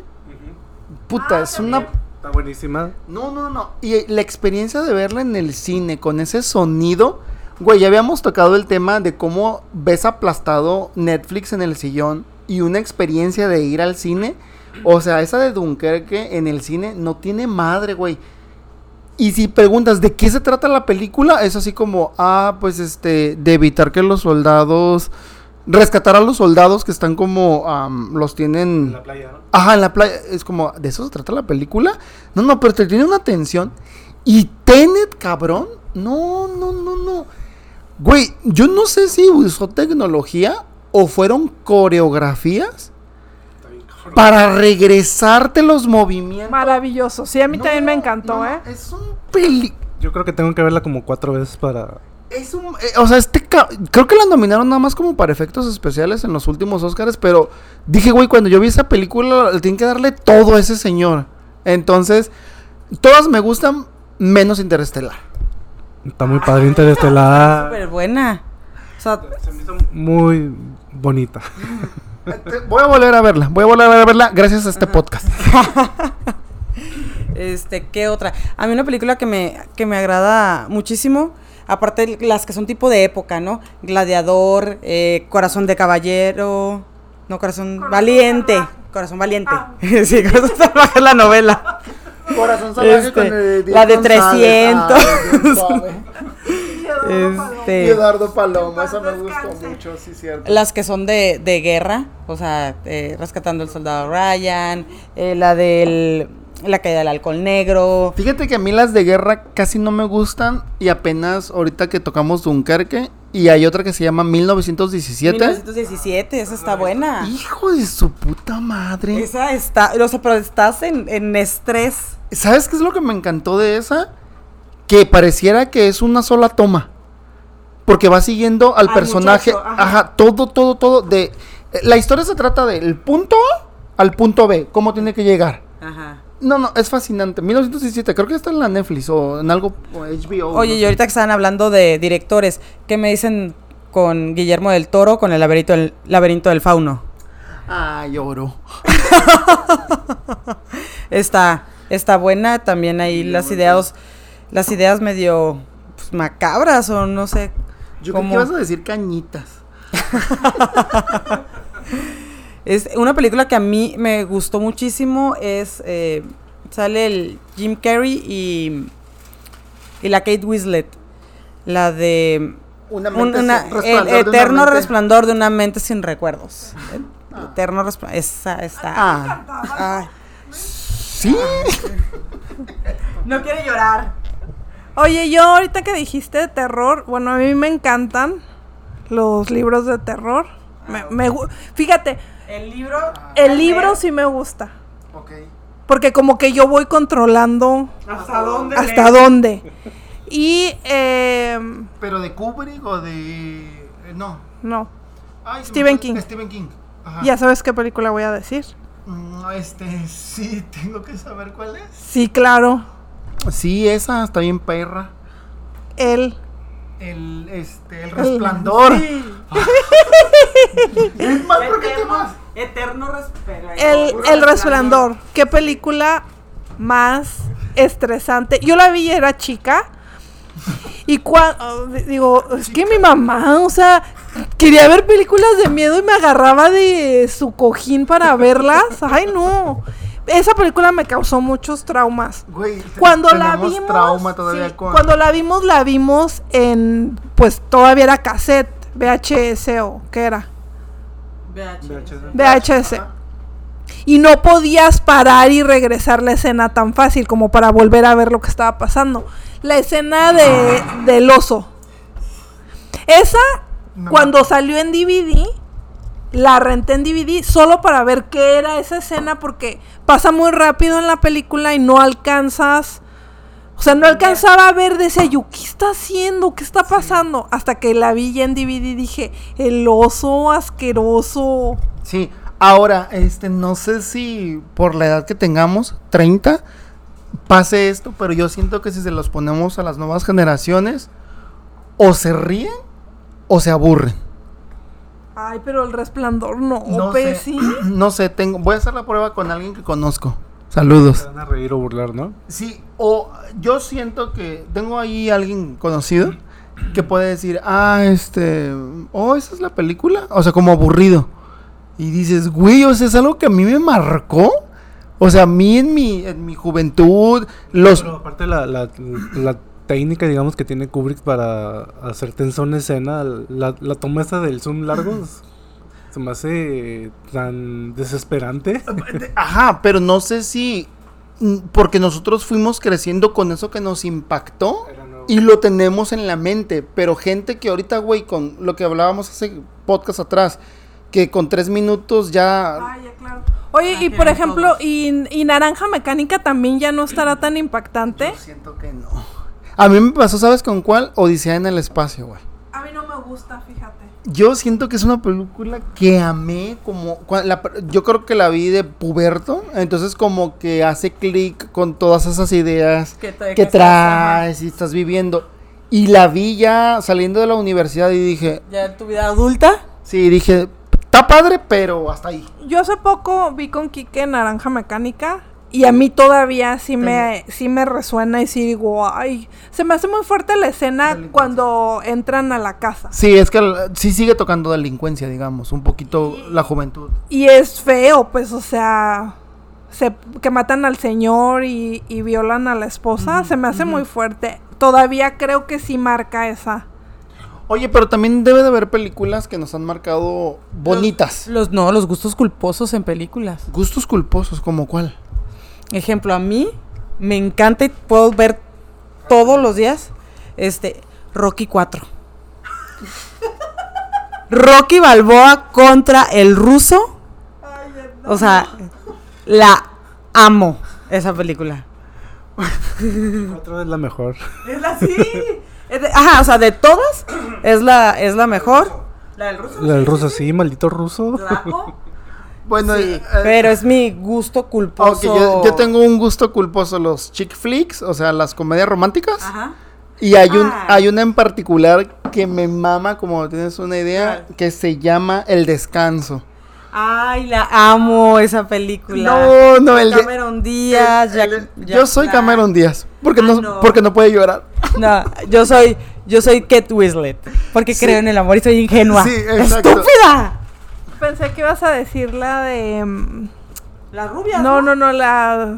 Puta, Ah, es una Está buenísima. no, no, no. Y la experiencia de verla en el cine con ese sonido. Güey, ya habíamos tocado el tema de cómo ves aplastado Netflix en el sillón y una experiencia de ir al cine. O sea, esa de Dunkerque en el cine no tiene madre, güey. Y si preguntas de qué se trata la película, es así como, ah, pues este, de evitar que los soldados, rescatar a los soldados que están como, am, los tienen... playa, ¿no? Ajá, en la playa. Es como, ¿de eso se trata la película? No, no, pero te tiene una tensión. Y Tenet, cabrón. No, no, no, no. Güey, yo no sé si usó tecnología o fueron coreografías para regresarte los movimientos. Maravilloso. Sí, a mí No, también me encantó, no, ¿eh? Es un peli. Yo creo que tengo que verla como cuatro veces para... Es un. eh, o sea, este. ca- Creo que la nominaron nada más como para efectos especiales en los últimos Oscars. Pero dije, güey, cuando yo vi esa película, le tienen que darle todo a ese señor. Entonces, todas me gustan, menos Interestelar. Está muy padre Interestelar. Súper buena. O sea, Se me hizo muy bonita. Este, Voy a volver a verla. Voy a volver a verla gracias a este podcast. Este, ¿qué otra? A mí una película que me, que me agrada muchísimo, aparte de las que son tipo de época, ¿no? Gladiador, eh, Corazón de Caballero, no, Corazón, Corazón Valiente. Corazón Valiente. Ah. sí, Corazón Salvaje es la novela. Corazón Este, la de 300. Este, Y Eduardo Palomo, esa me gustó mucho, sí, cierto. Las que son de, de guerra, o sea, eh, Rescatando al Soldado Ryan, eh, la del, la caída del alcohol negro. Fíjate que a mí las de guerra casi no me gustan y apenas ahorita que tocamos Dunkerque Y hay otra que se llama 1917. 1917, esa está buena. Hijo de su puta madre. Esa está, o sea, pero estás en, en estrés. ¿Sabes qué es lo que me encantó de esa? Que pareciera que es una sola toma. Porque va siguiendo al, Al personaje. muchacho, ajá. ajá. todo, todo, todo. De, eh, la historia se trata del punto A al punto B. Cómo tiene que llegar. Ajá. No, no, es fascinante. 1917, creo que está en la Netflix o en algo o HBO. Oye, no y sé. ahorita que estaban hablando de directores, ¿qué me dicen con Guillermo del Toro con el laberinto del, laberinto del fauno? Ah, lloro. Está, está buena, también ahí las ideas, las ideas medio pues, macabras o no sé. Yo creo cómo- que ibas a decir cañitas. Es una película que a mí me gustó muchísimo. Es eh, sale el Jim Carrey y, y la Kate Winslet. La de Una un- mente una- sin- el resplandor de una eterno mente- resplandor de una mente sin recuerdos. El eterno resplandor. Esa está. Ah, Ay. sí. No quiere llorar. Oye, yo ahorita que dijiste de terror, bueno, a mí me encantan los libros de terror. Me, me fíjate, El libro. el libro sí me gusta. Ok. Porque como que yo voy controlando ¿Hasta dónde? hasta dónde. Y, eh, Pero de Kubrick o de. eh, no. no, Ay, Stephen King. Stephen King. Ajá. ya sabes qué película voy a decir. Mm, Este, sí, tengo que saber cuál es. Sí, claro, Sí, esa está bien perra. él. El, este, el resplandor. Es más, ¿por qué te vas? Eterno resplandor. El, el resplandor. ¿Qué película más estresante? Yo la vi y era chica. Y cuando digo, es que mi mamá, o sea, quería ver películas de miedo y me agarraba de su cojín para verlas. Ay, no. Esa película me causó muchos traumas. Güey, Cuando la vimos, trauma todavía sí, con. cuando la vimos, la vimos en, pues todavía era cassette, VHS o qué era. VHS. Y no podías parar y regresar la escena tan fácil como para volver a ver lo que estaba pasando. La escena de, del oso. Esa, No. cuando salió en DVD, la renté en DVD solo para ver qué era esa escena porque pasa muy rápido en la película y no alcanzas... O sea, no alcanzaba a ver, decía yo, ¿qué está haciendo? ¿Qué está pasando? Hasta que la vi ya en DVD y dije, el oso asqueroso. Sí, ahora, este, no sé si por la edad que tengamos, 30, pase esto, pero yo siento que si se los ponemos a las nuevas generaciones, o se ríen o se aburren. Ay, pero el resplandor no, No sé, sí. no sé, tengo, voy a hacer la prueba con alguien que conozco. Saludos. Se van a reír o burlar, ¿no? Sí, o yo siento que tengo ahí alguien conocido que puede decir, ah, este, oh, esa es la película, o sea, como aburrido. Y dices, güey, o sea, es algo que a mí me marcó. O sea, a mí en mi, en mi juventud, los... Pero aparte la, la, la técnica, digamos, que tiene Kubrick para hacer tensión en escena, la, la toma esta del zoom largo, se me hace tan desesperante. Ajá, pero no sé si... mm, Porque nosotros fuimos creciendo con eso que nos impactó y lo tenemos en la mente. Pero gente que ahorita, güey, con lo que hablábamos hace podcast atrás, que con tres minutos ya Ay, ya, claro. Oye, y por ejemplo, y, y Naranja Mecánica también ya no estará tan impactante. Yo siento que no. A mí me pasó, ¿sabes con cuál? Odisea en el espacio, güey. A mí no me gusta, fíjate. Yo siento que es una película que amé como... cua- la- yo creo que la vi de puberto, entonces como que hace clic con todas esas ideas Que tra- que traes y estás viviendo. Y la vi ya saliendo de la universidad y dije, Ya en tu vida adulta. sí, dije, está padre, pero hasta ahí. Yo hace poco vi con Kike Naranja Mecánica y a mí todavía sí me, sí me resuena y sí digo, ay, se me hace muy fuerte la escena cuando entran a la casa. Sí, es que sí sigue tocando delincuencia, digamos, un poquito la juventud. Y es feo, pues, o sea, se, que matan al señor y, y violan a la esposa, se me hace muy fuerte. Todavía creo que sí marca esa. Oye, pero también debe de haber películas que nos han marcado bonitas. Los no, los gustos culposos en películas. Gustos culposos, ¿como cuál? Ejemplo, a mí me encanta y puedo ver todos los días este Rocky 4. Rocky Balboa contra el ruso. O sea, la amo esa película. Otra vez la mejor. Es la sí. Es de- ajá, o sea, de todas es la es la mejor. La del ruso. La del ruso, sí, maldito ruso. Bueno, Sí, eh, pero es mi gusto culposo. yo, yo tengo un gusto culposo, los chick flicks, o sea, las comedias románticas. Ajá. Y hay, un, Ah. hay una en particular que me mama, como tienes una idea, que se llama El Descanso. Ay, la amo esa película. No, no, el de- Cameron Díaz, el- Jack- el- Jack yo soy Black. Cameron Díaz, porque, Ah, no, no. porque no puede llorar. No, yo soy yo soy Kate Winslet, porque Sí. creo en el amor y soy ingenua. Sí, exacto. ¡Estúpida! Pensé que ibas a decir la de. mm, La rubia. No, no, no, la.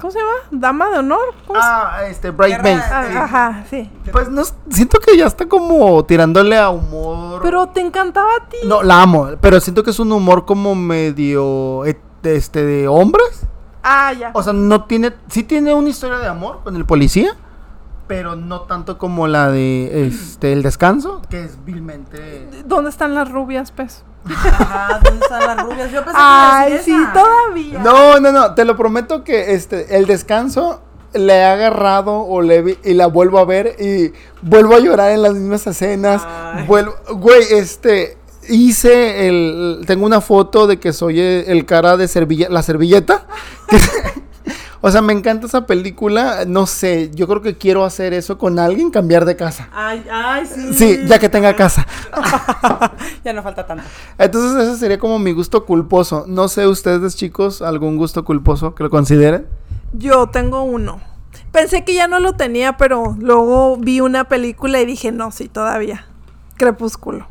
¿Cómo se llama? ¿Dama de honor? ¿Cómo se Ah, este. Ah, Sí. Ajá, sí. Pues no, siento que ya está como tirándole a humor. Pero te encantaba a ti. No, la amo, pero siento que es un humor como medio, este, de hombres. Ah, ya. O sea, no tiene, sí tiene una historia de amor con el policía, pero no tanto como la de, este, El Descanso, que es vilmente... ¿Dónde están las rubias, pues? Ajá, ¿dónde están las rubias? Yo pensé que Ay, sí, todavía. No, no, no, te lo prometo que, este, El Descanso le he agarrado o le vi- y la vuelvo a ver y vuelvo a llorar en las mismas escenas. Ay. Vuelvo, güey, este, hice el, tengo una foto de que soy el, el cara de serville- la servilleta. o sea, me encanta esa película, no sé, yo creo que quiero hacer eso con alguien, cambiar de casa. Ay, ay, sí. Sí, ya que tenga casa. ya no falta tanto. Entonces ese sería como mi gusto culposo. No sé ustedes, chicos, algún gusto culposo que lo consideren. Yo tengo uno. Pensé que ya no lo tenía, pero luego vi una película y dije, no, sí, todavía. Crepúsculo.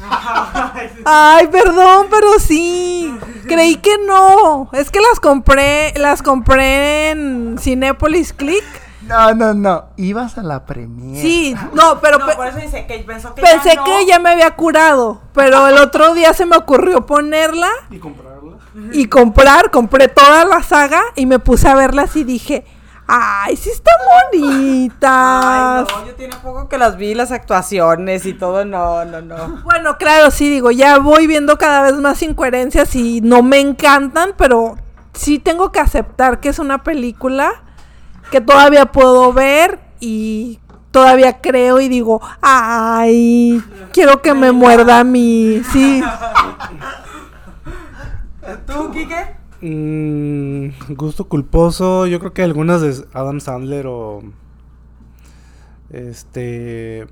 Ay, perdón, pero sí. Creí que no. Es que las compré, las compré en Cinépolis Click. No, no, no. Ibas a la premiere. Sí, no, pero No, pe- por eso dice que pensó que pensé ya no. que ya me había curado. Pero el otro día se me ocurrió ponerla Y comprarla. y comprar. Compré toda la saga y me puse a verlas y dije, ay, sí están bonitas. Ay, no, yo tiene poco que las vi, las actuaciones y todo, no, no, no. Bueno, claro, sí, digo, ya voy viendo cada vez más incoherencias y no me encantan, pero sí tengo que aceptar que es una película que todavía puedo ver y todavía creo y digo, ay, quiero que me muerda a mí, sí. ¿Tú, Kike? Mm, gusto culposo, yo creo que algunas de Adam Sandler o este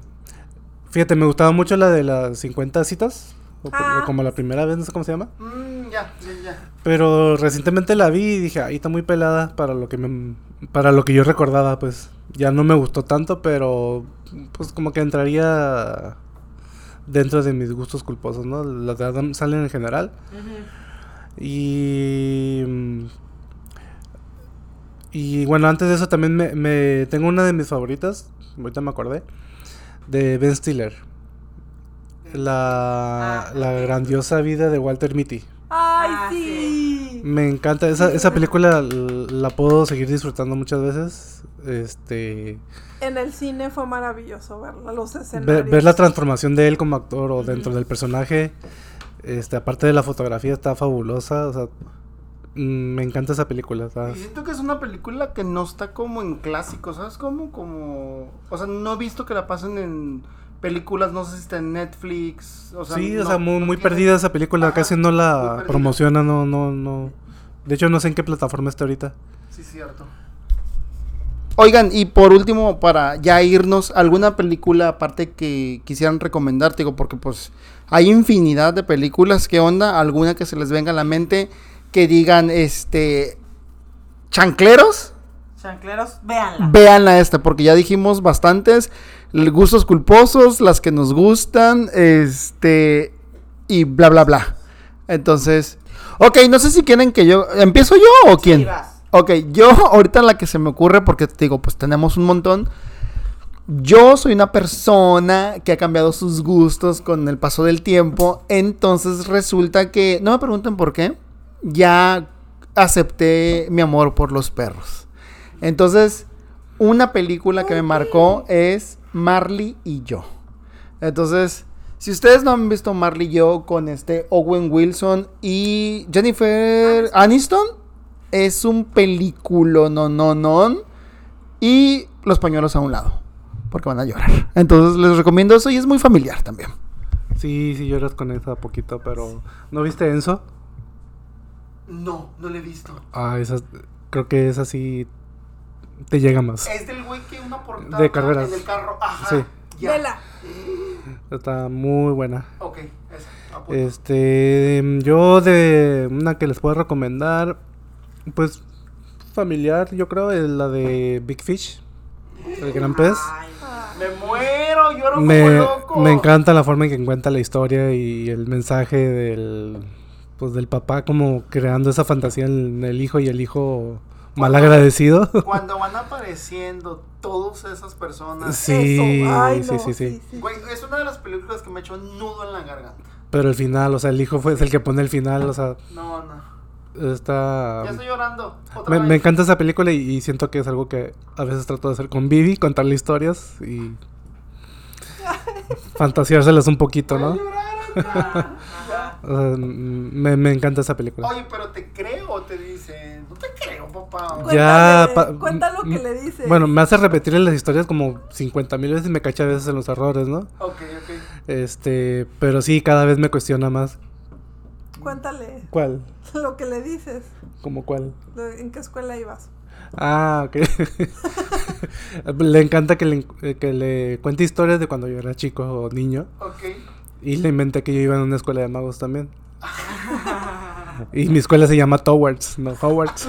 fíjate, me gustaba mucho la de las 50 citas o, Ah. como la primera vez, no sé cómo se llama, Mm, ya, ya, ya. pero recientemente la vi y dije, ahí está muy pelada para lo que me para lo que yo recordaba, pues ya no me gustó tanto, pero pues como que entraría dentro de mis gustos culposos, ¿no? Las de Adam Sandler en general. Mm, Y bueno, antes de eso también me, me- tengo una de mis favoritas, ahorita me acordé, de Ben Stiller. La, Ah, la grandiosa vida de Walter Mitty. Ay, Ah, sí. Me encanta, esa, esa película la puedo seguir disfrutando muchas veces. Este, En el cine fue maravilloso verla, los escenarios. ver la transformación de él como actor o dentro del personaje. Este, aparte de la fotografía está fabulosa, o sea, mm, me encanta esa película. está- Y siento que es una película que no está como en clásicos, ¿sabes? Como, como... O sea, no he visto que la pasen en películas, no sé si está en Netflix. O sea, sí, no- o sea, muy, no muy tiene- perdida esa película, Ajá, casi no la promociona, no, no, no. De hecho, no sé en qué plataforma está ahorita. Sí, cierto. Oigan, y por último, para ya irnos, ¿alguna película aparte que quisieran recomendar? Digo, porque pues hay infinidad de películas. ¿Qué onda? ¿Alguna que se les venga a la mente que digan, este, chancleros? Chancleros, véanla. Véanla esta, porque ya dijimos bastantes gustos culposos, las que nos gustan, este, y bla, bla, bla. Entonces, ok, no sé si quieren que yo, ¿empiezo yo o quién? vas. Ok, yo ahorita la que se me ocurre, porque te digo, pues tenemos un montón. Yo soy una persona que ha cambiado sus gustos con el paso del tiempo. Entonces resulta que, no me pregunten por qué, ya acepté mi amor por los perros. Entonces, una película que me marcó es Marley y yo. Entonces, si ustedes no han visto Marley y yo con este Owen Wilson y Jennifer Aniston, es un película, no, no, no. Y los pañuelos a un lado, porque van a llorar. Entonces, les recomiendo eso y es muy familiar también. Sí, sí lloras con esa poquito, pero ¿no viste Enzo? No, no lo he visto. Ah, esa creo que esa sí te llega más. Es del güey que una portada De carreras. en el carro. Ajá. Sí. Ya. Vela. Está muy buena. Ok, esa. apunto. Este, yo de una que les puedo recomendar, pues familiar, yo creo, es la de Big Fish, el gran pez. Me muero, lloro Me, como loco. me encanta la forma en que cuenta la historia y el mensaje del, pues del papá como creando esa fantasía en el hijo y el hijo mal agradecido. Cuando van apareciendo todas esas personas. Sí, Eso. Ay, sí, no, sí, sí. Güey, es una de las películas que me un nudo en la garganta. Pero el final, o sea, el hijo fue es el que pone el final, o sea, No, no. Está... Ya estoy llorando. Otra. Me, vez. me encanta esa película y, y siento que es algo que a veces trato de hacer con Vivi, contarle historias y fantaseárselas un poquito, ¿no? O sea, mm, me, me encanta esa película. Oye, pero te creo o te dicen. No te creo, papá. Ya, cuenta lo que le dices. Bueno, me hace repetir las historias como 50 mil veces y me cacha a veces en los errores, ¿no? Ok, ok. Este, pero sí, cada vez me cuestiona más. Cuéntale ¿Cuál? lo que le dices. ¿Cómo cuál? ¿En qué escuela ibas? Ah, ok. le encanta que le, eh, que le cuente historias de cuando yo era chico o niño. Ok. Y le inventé que yo iba en una escuela de magos también. y mi escuela se llama Towards, no Hogwarts.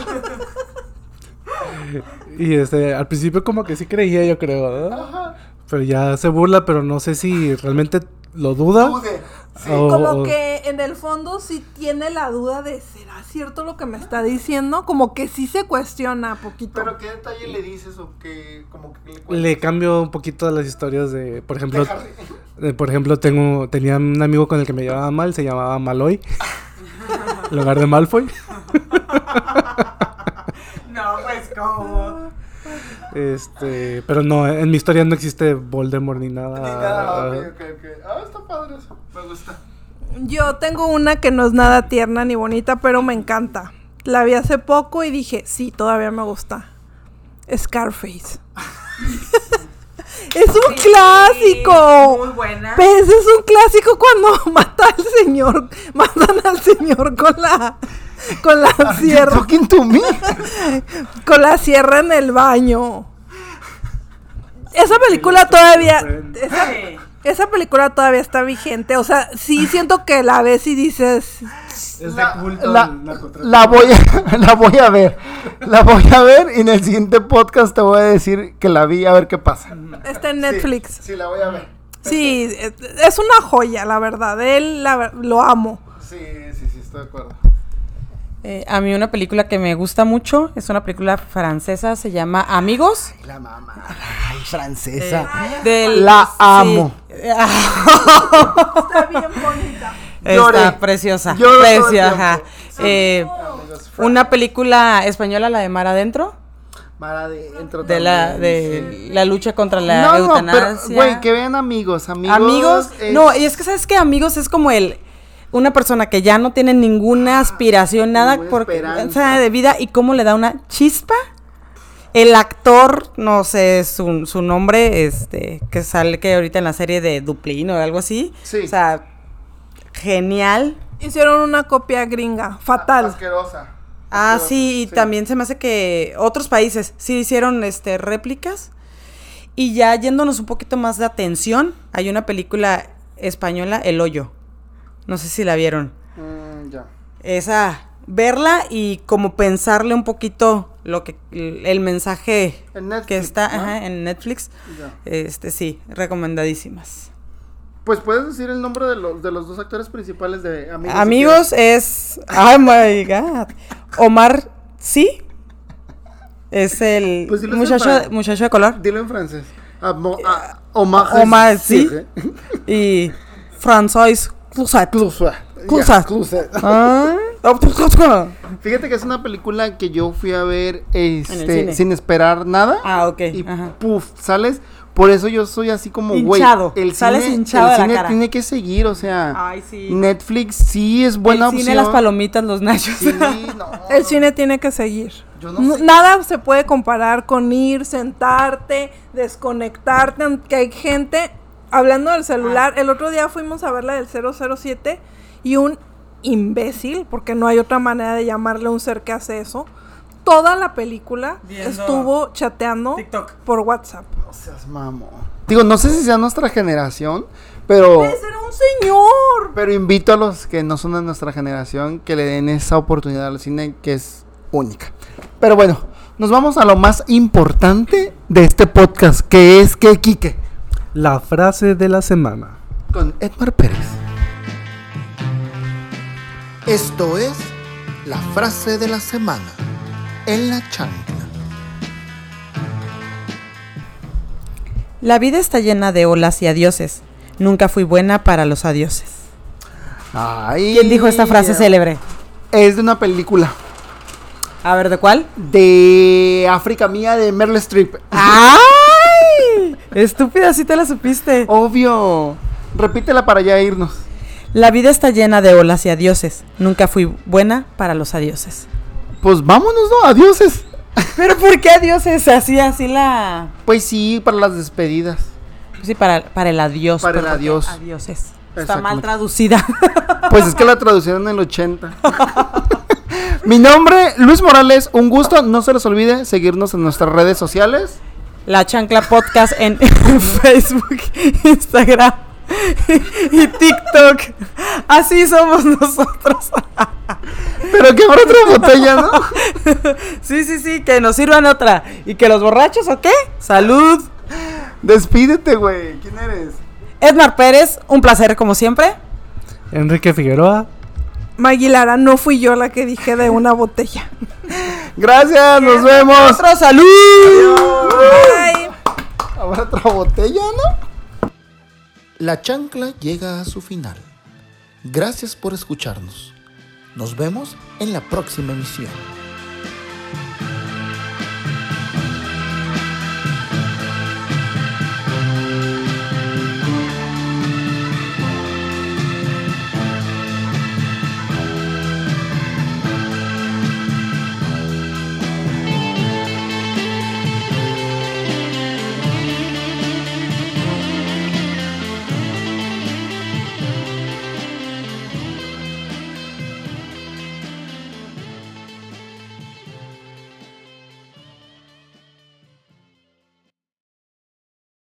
y este, al principio como que sí creía, yo creo, ¿no? Ajá. Pero ya se burla, pero no sé si realmente lo duda. Dude. Sí. O- Como o- que en el fondo sí tiene la duda de ¿será cierto lo que me está diciendo? Como que sí se cuestiona poquito. Pero qué detalle le dices o que como que le cuentas? Le cambio un poquito las historias de, por ejemplo, De por ejemplo, tengo tenía un amigo con el que me llevaba mal, se llamaba Maloy. en lugar de Malfoy. No, pues, ¿cómo? Este, pero no, en mi historia no existe Voldemort ni nada. Ni nada, ok, ok, ok. Ah, está padre eso. Me gusta. Yo tengo una que no es nada tierna ni bonita, pero me encanta. La vi hace poco y dije, sí, todavía me gusta. Scarface. es un clásico. Muy buena. Pues es un clásico cuando mata al señor, matan al señor con la con la sierra, talking to me. con la sierra en el baño. Esa película todavía esa, Sí. Esa película todavía está vigente, o sea, sí siento que la ves y dices, Es La, la- la voy a, la voy a ver. La voy a ver y en el siguiente podcast te voy a decir que la vi a ver qué pasa. está en Sí, Netflix. Sí, la voy a ver. Sí, es una joya, la verdad. Él la lo amo. Sí, sí, sí, estoy de acuerdo. Eh, a mí una película que me gusta mucho es una película francesa, se llama Amigos. La mamá. Ay, francesa. Del, La amo. Está bien bonita. Lloré. Está preciosa. El preciosa. Eh, una película española, la de Mar Adentro, Mar adentro de la, también, de sí. la lucha contra la No, no, eutanasia. pero, güey, que vean amigos, amigos. amigos, es- no, y es que sabes que amigos es como el una persona que ya no tiene ninguna aspiración, nada por de vida y cómo le da una chispa. El actor, no sé su, su nombre, este, que sale que ahorita en la serie de Duplín o algo así. Sí. O sea, genial. Hicieron una copia gringa, fatal. Asquerosa. Ah, sí, y también se me hace que otros países sí hicieron este réplicas. Y ya yéndonos un poquito más de atención, hay una película española, El Hoyo. No sé si la vieron. Mm, ya. Esa, verla y como pensarle un poquito lo que el mensaje Netflix, que está ¿no? ajá, en Netflix. Ya. Este sí, recomendadísimas. Pues puedes decir el nombre de los, de los dos actores principales de Amigos. Amigos es oh my god. Omar sí. Es el Pues en muchacho, muchacho de color. Dilo en francés. Amo- ah, Omar. Omar, sí. ¿eh? Y François Cluzet. Closet. Closet. Ya, Closet. Ah, Fíjate que es una película que yo fui a ver este, cine. sin esperar nada. Ah, ok. Y Ajá. puf, sales. Por eso yo soy así como, güey. Hinchado, El sales cine, hinchado el de la cine cara. tiene que seguir, o sea. Ay, sí. Netflix sí es buena el opción. cine, las palomitas, los nachos. Sí, no. El cine tiene que seguir. Yo no No- sé. Nada se puede comparar con ir, sentarte, desconectarte, aunque hay gente hablando del celular. Ah. El otro día fuimos a ver la del 007 y un imbécil, porque no hay otra manera de llamarle a un ser que hace eso. Toda la película Viendo estuvo chateando TikTok. por WhatsApp. No seas mamón. Digo, no sé si sea nuestra generación, pero. ¡Ese era un señor! Pero invito a los que no son de nuestra generación que le den esa oportunidad al cine que es única. Pero bueno, nos vamos a lo más importante de este podcast, que es que Quique, La frase de la semana. con Edmar Pérez. Esto es la frase de la semana en la chancla. La vida está llena de olas y adioses. Nunca fui buena para los adioses. Ay, ¿Quién dijo esta frase célebre? Es de una película A ver, ¿de cuál? de África Mía de Meryl Streep. ¡Ay! Estúpida, sí te la supiste. Obvio. Repítela para ya irnos. La vida está llena de olas y adioses. Nunca fui buena para los adioses. Pues vámonos, ¿no? Adioses. ¿Pero por qué adioses? Así, así la... Pues sí, para las despedidas. Sí, para, para el adiós. Para el pero ¿por qué adiós. Adioses. Está mal traducida. Pues es que la traducieron en el 80. Mi nombre, Luis Morales, un gusto. No se les olvide seguirnos en nuestras redes sociales. La Chancla Podcast en Facebook, Instagram y TikTok. Así somos nosotros. Pero que habrá otra botella, ¿no? Sí, sí, sí, que nos sirvan otra. ¿Y que los borrachos o qué? Salud. Despídete, güey. ¿Quién eres? Edmar Pérez, un placer como siempre. Enrique Figueroa. Maguilara, no fui yo la que dije de una botella. Gracias, nos vemos. Otro salud. Bye. ¿Habrá otra botella, no? La chancla llega a su final. Gracias por escucharnos. Nos vemos en la próxima emisión.